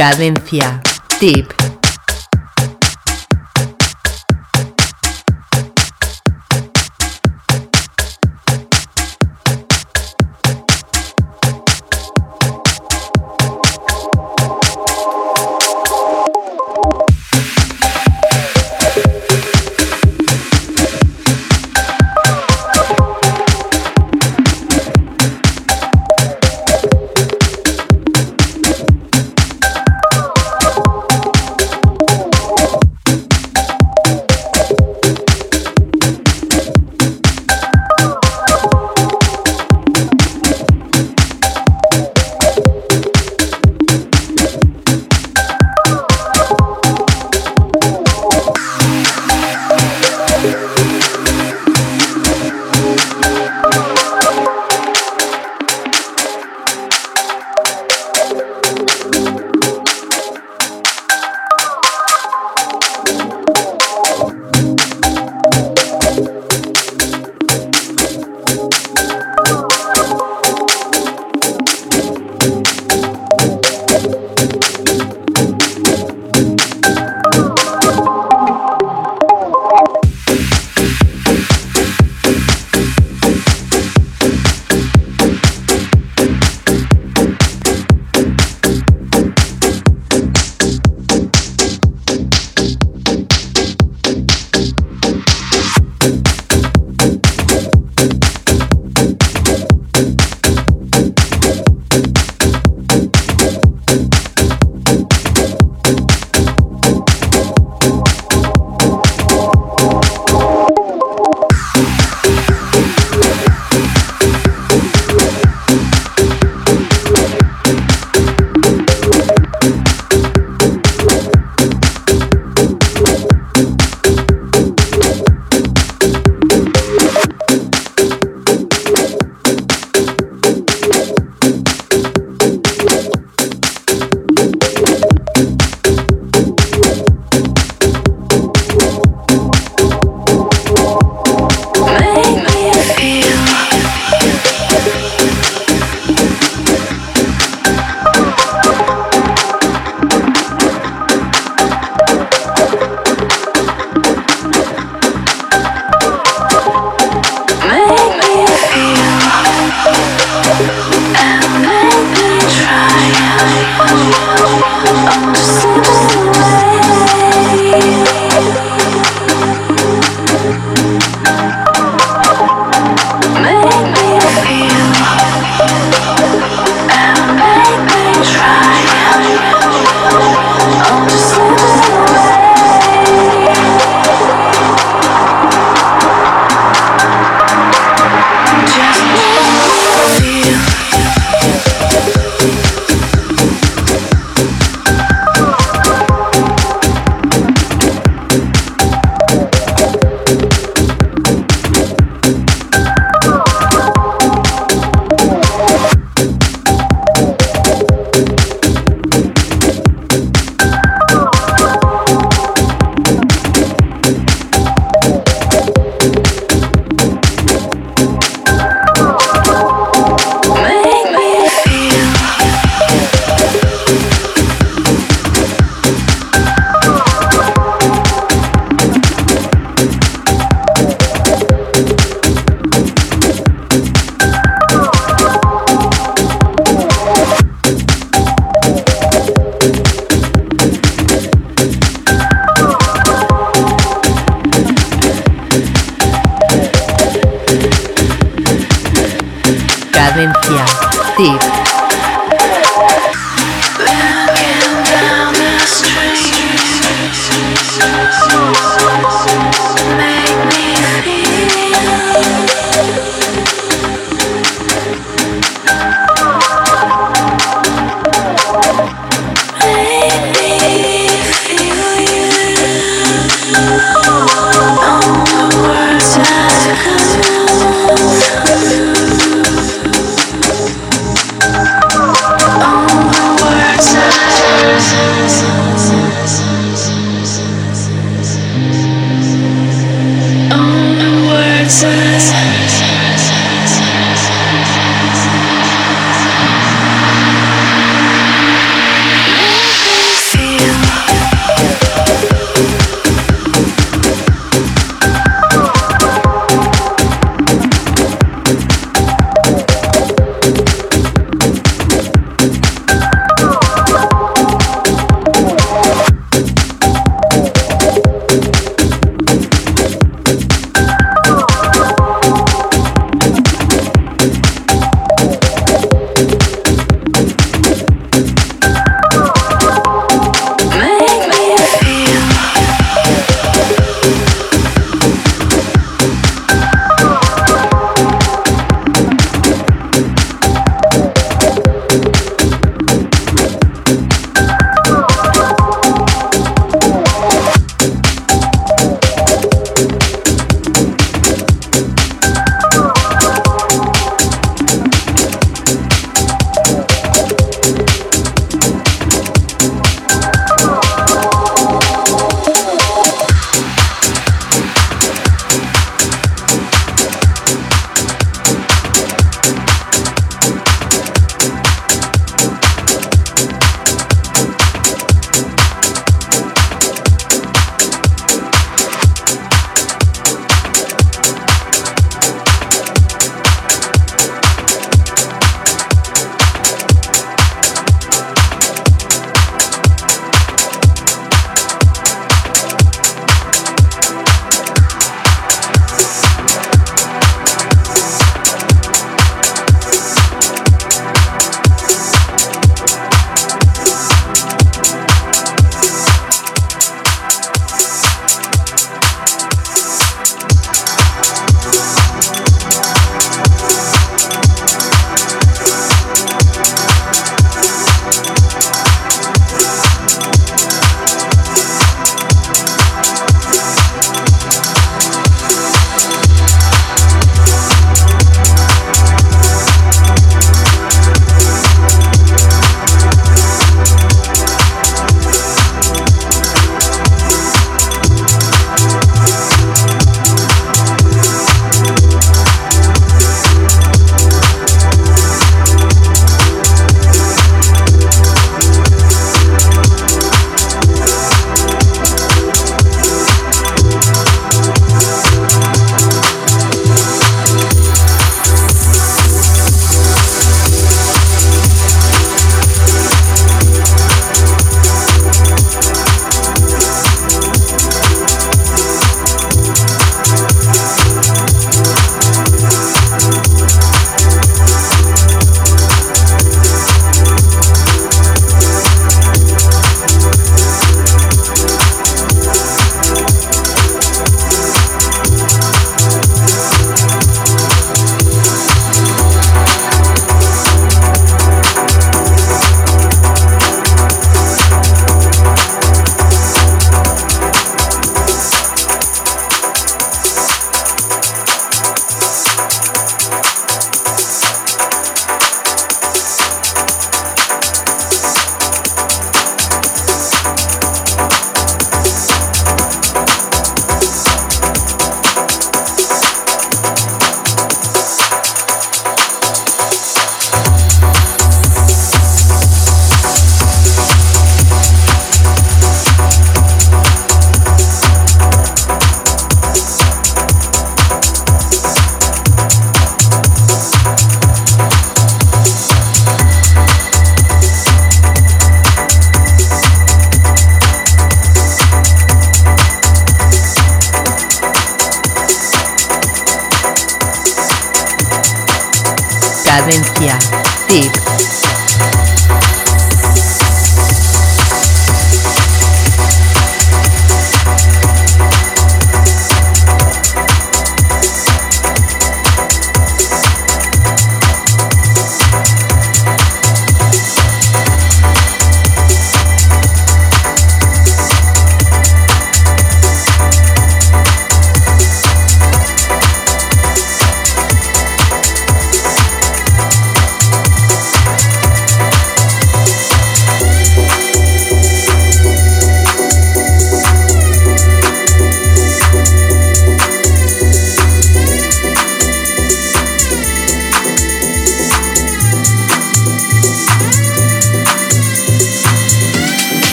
Cadencia. Tip. T.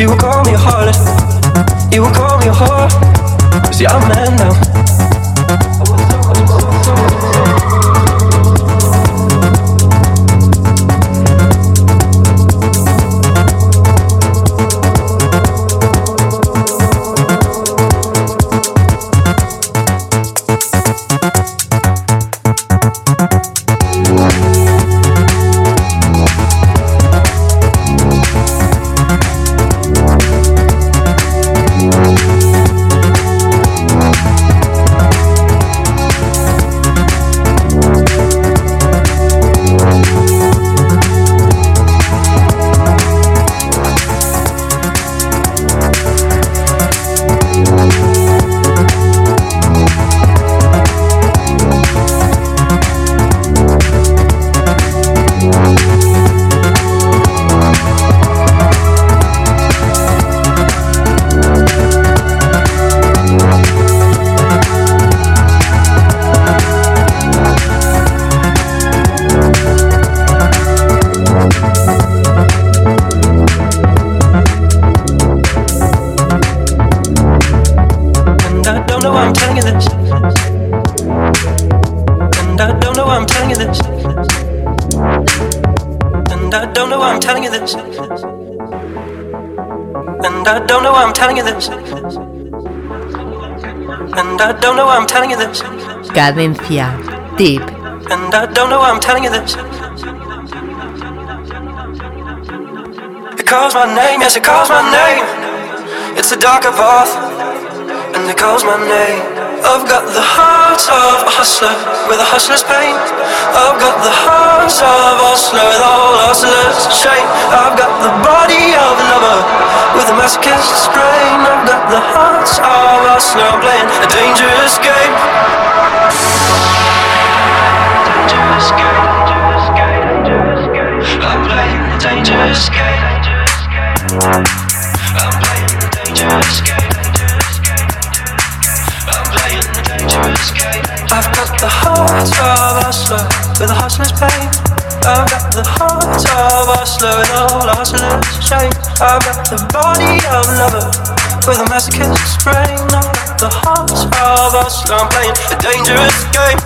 You will call me a heartless. You will call me a whore. See, I'm a man now. And I don't know why I'm telling you this. Cadencia. Deep. And I don't know why I'm telling you this. It calls my name, yes, it calls my name. It's a darker path, and it calls my name. I've got the heart of a hustler with a hustler's pain. I've got the heart of a hustler with all hustler's shame. I've got the body of a lover with a masochist's brain. I've got the heart of a hustler. I'm playing a dangerous game. Dangerous game. I'm playing a dangerous game. I'm playing a dangerous game. With a hustler's pain. I've got the heart of a hustler with all hustler's shame. I've got the body of a lover with a masochist's brain. I've got the heart of a. I'm playing a dangerous game.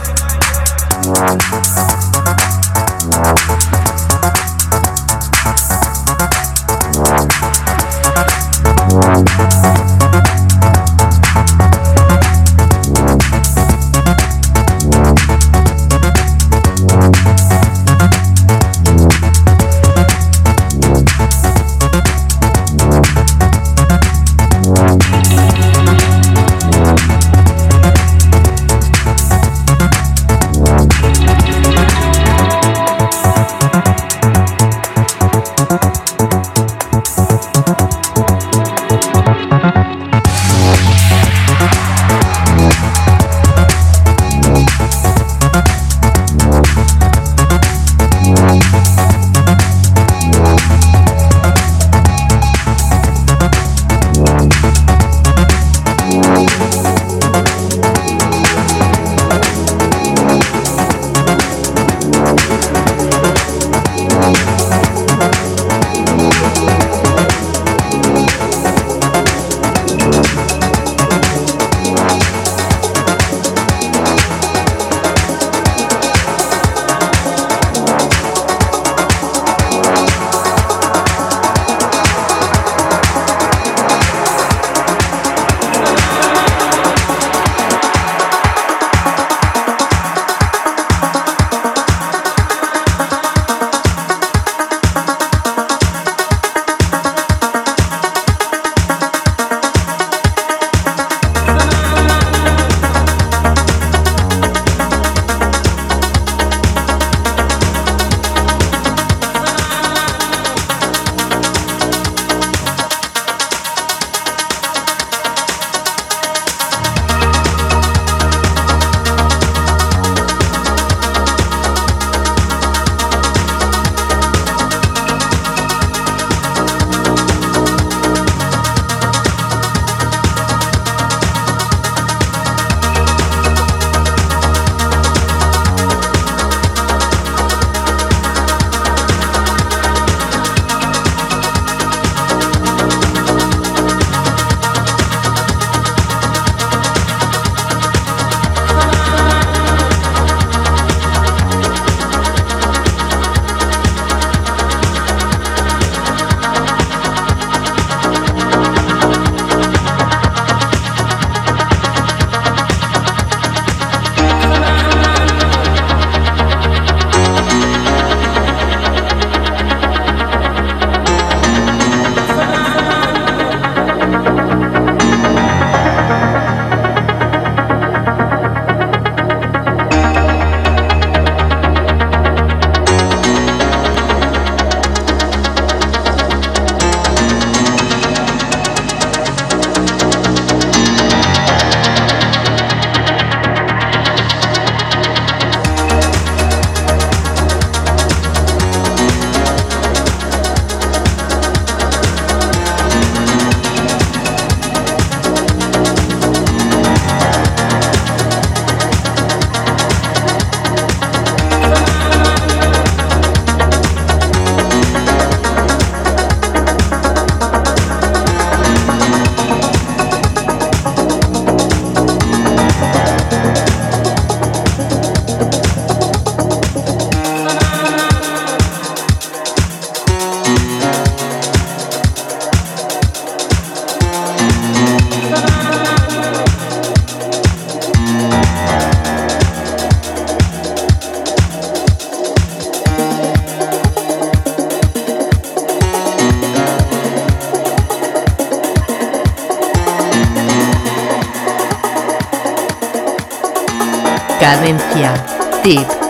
Cadencia. Tip.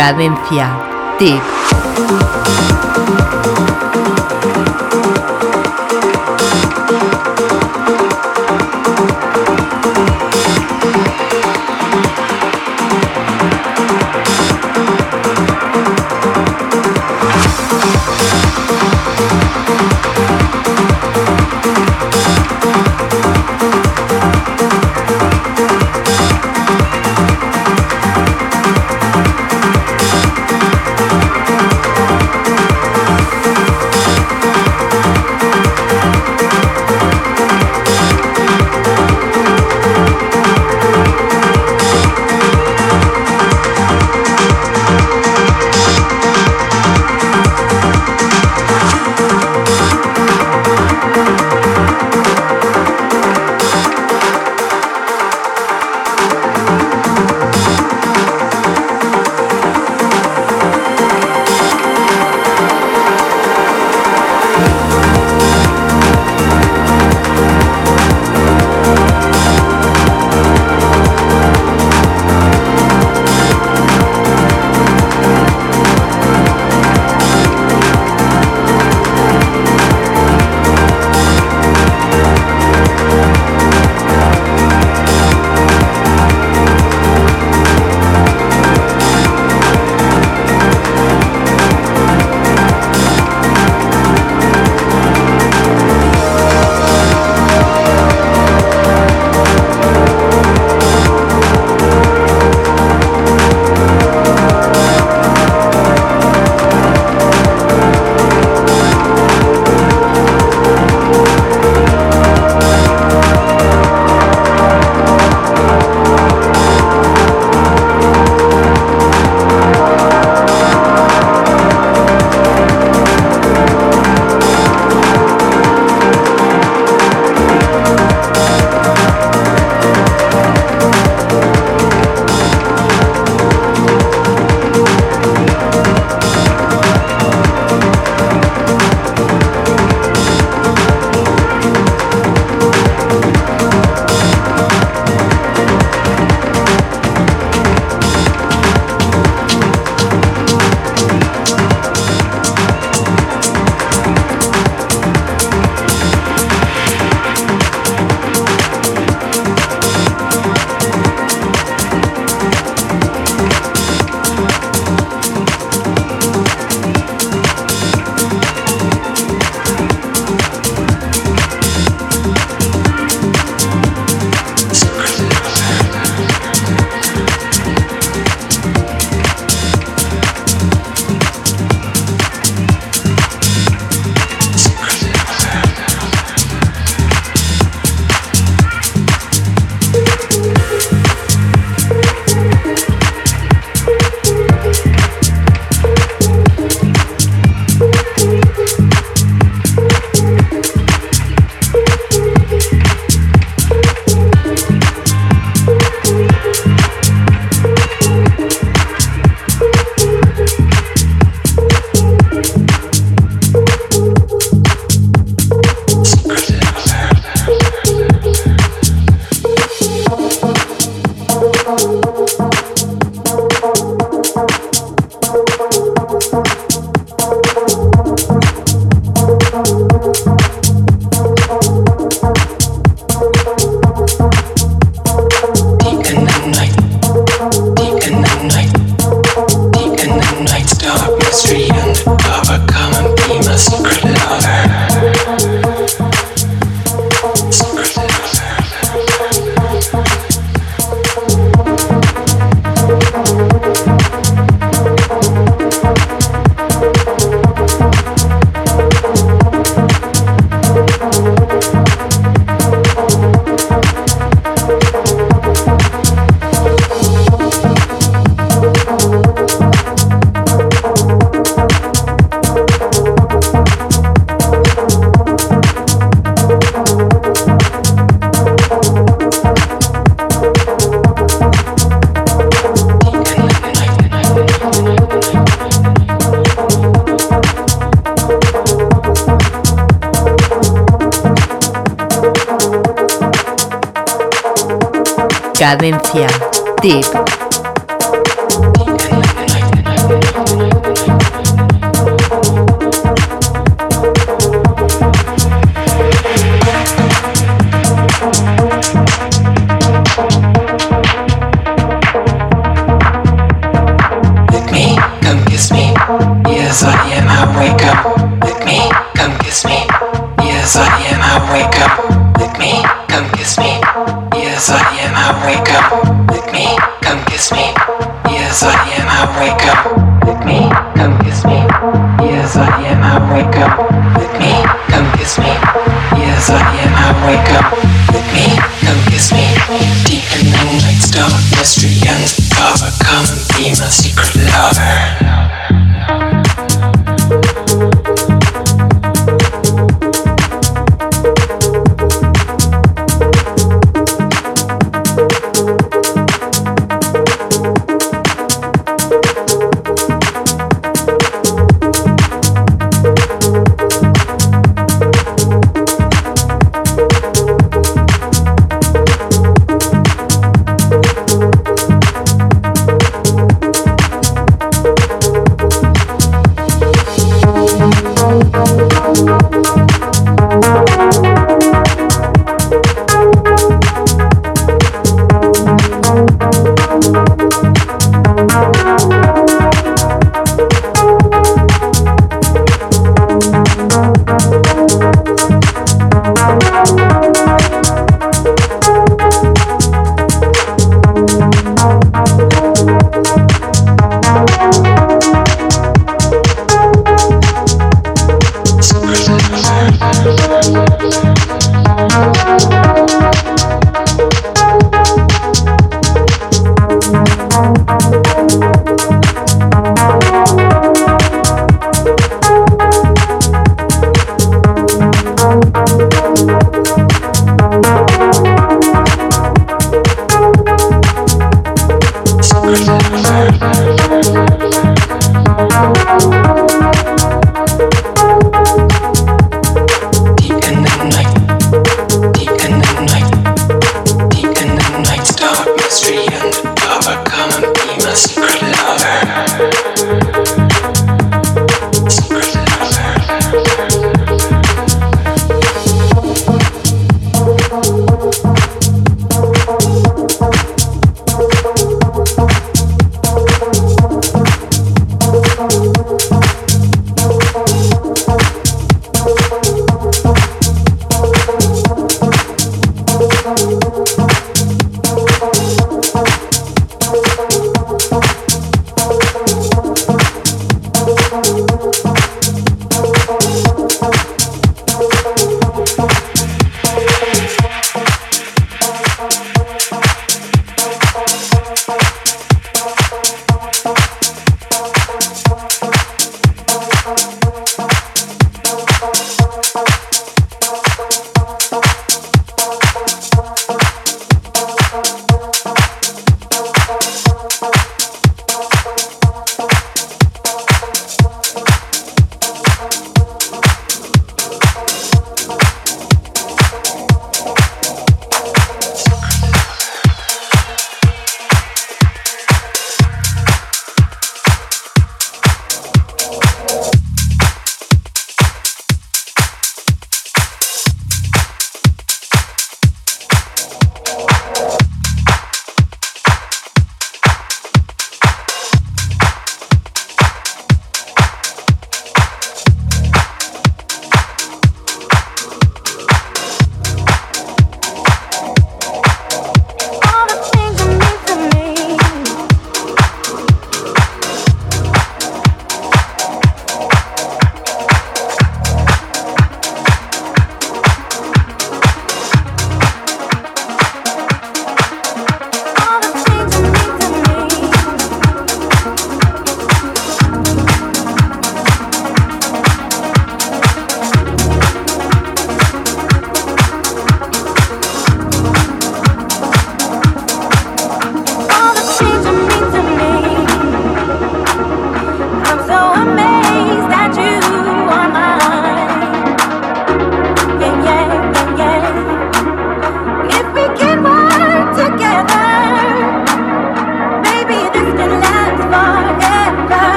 Cadencia. Tip.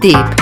Cadencia.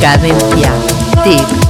Cadencia. Tip.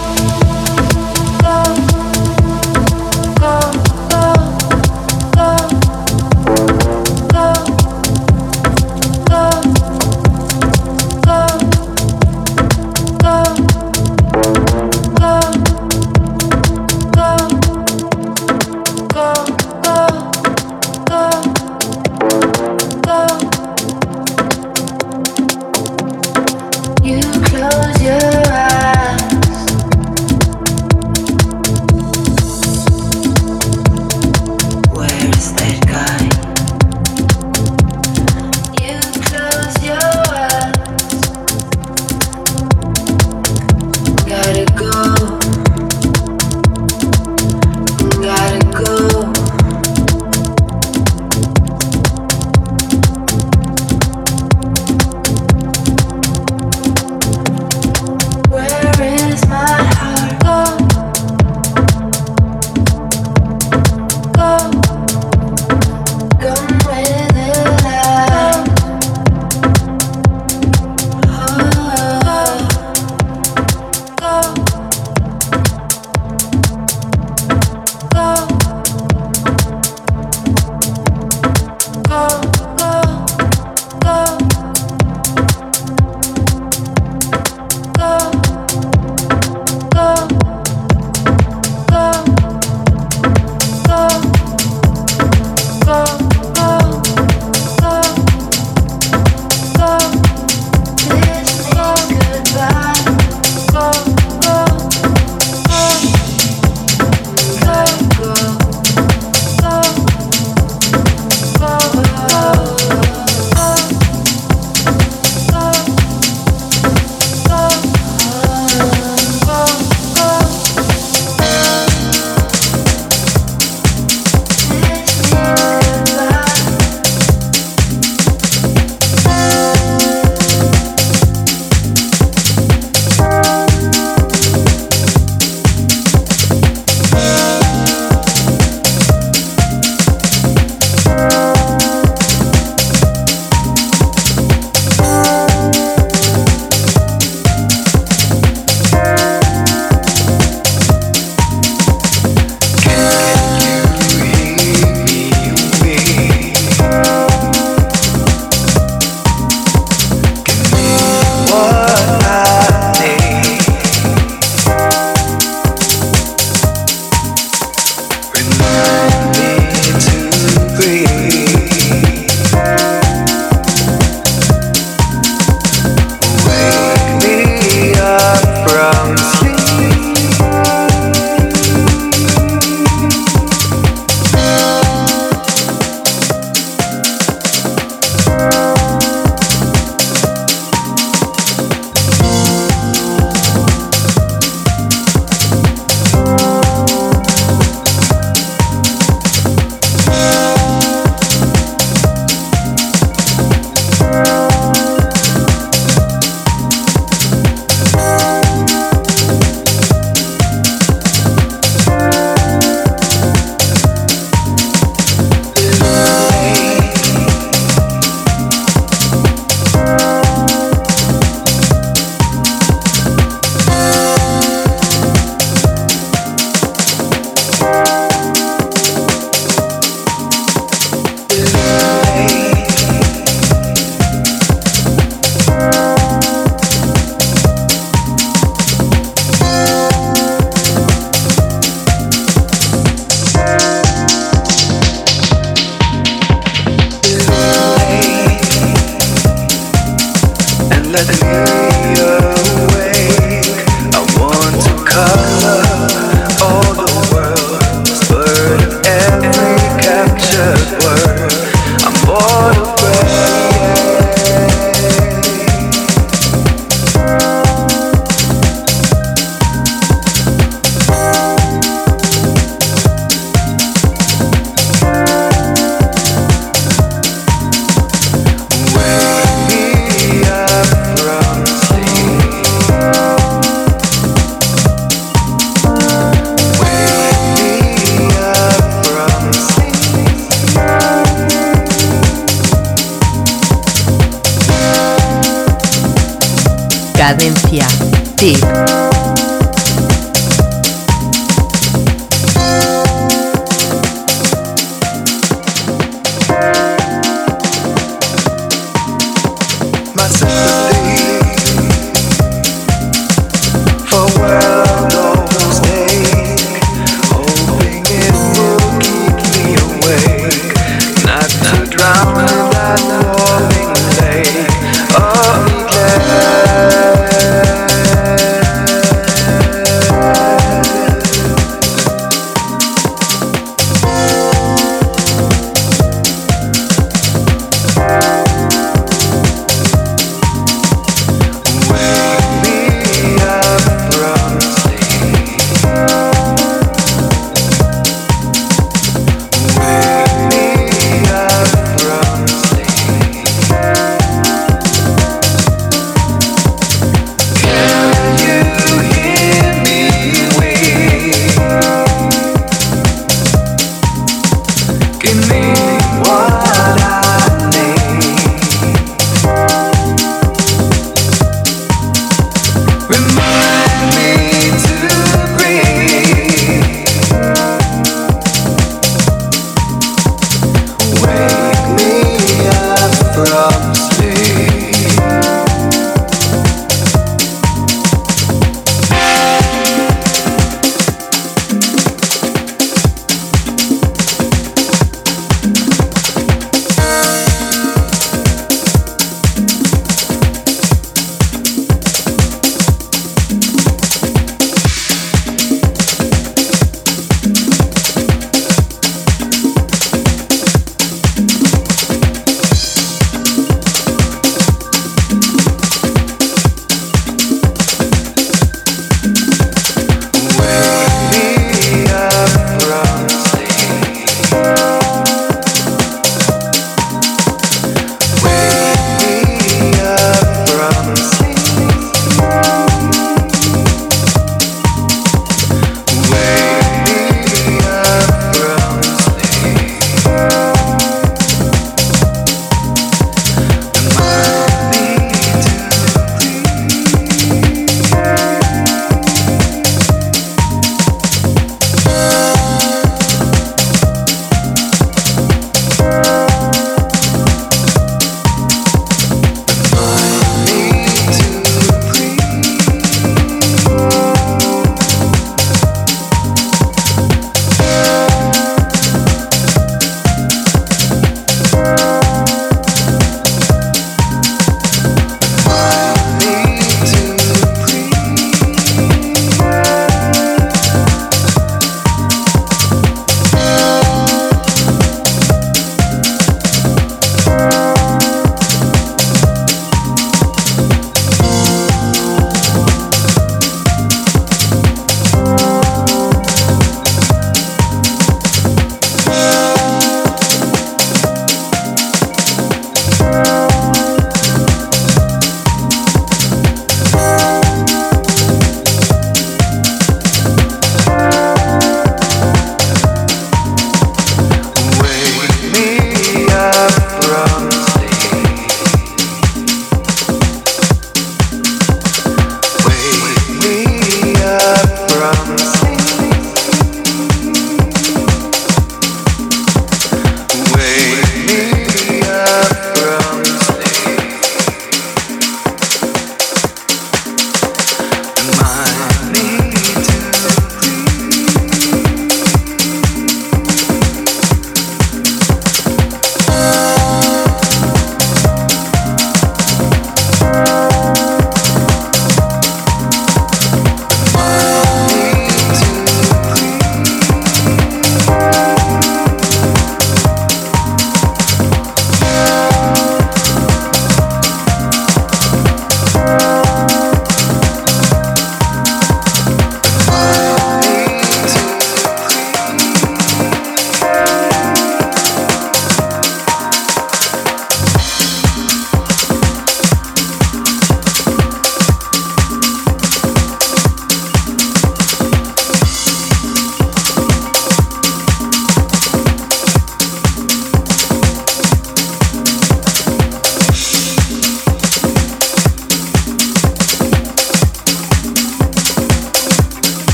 Cadencia.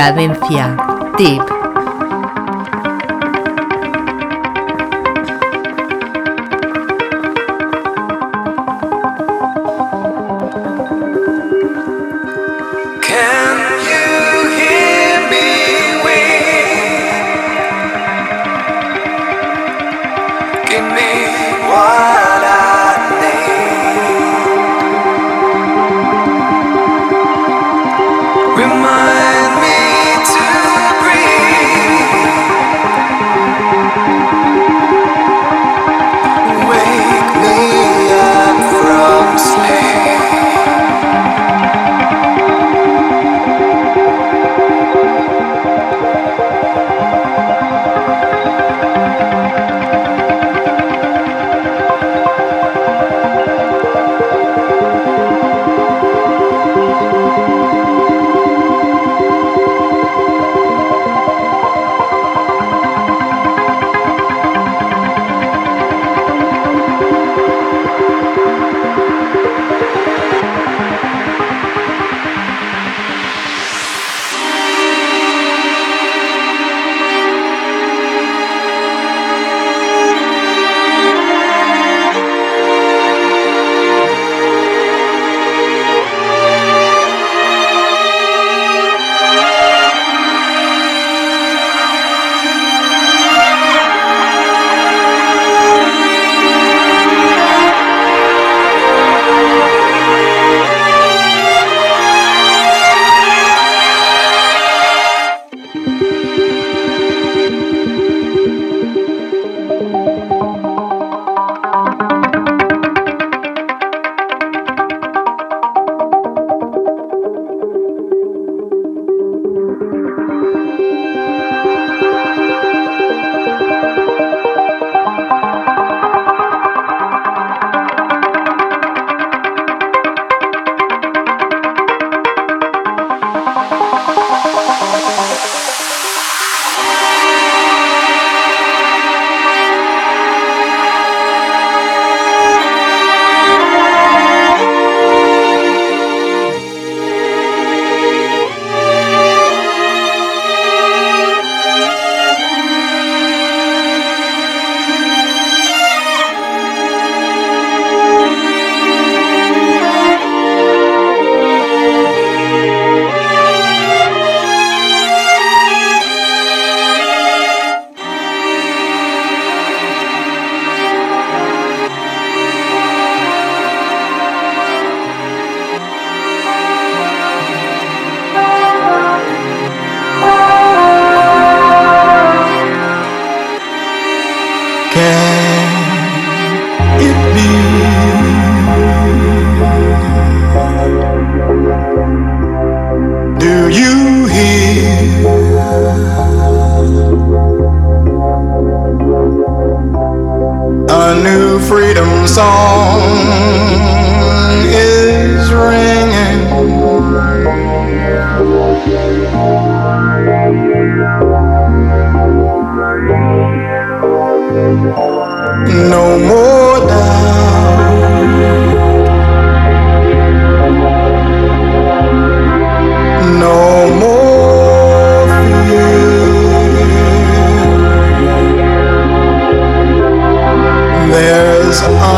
Cadencia. Tip. Song is ringing? No more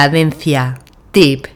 Cadencia. Tip.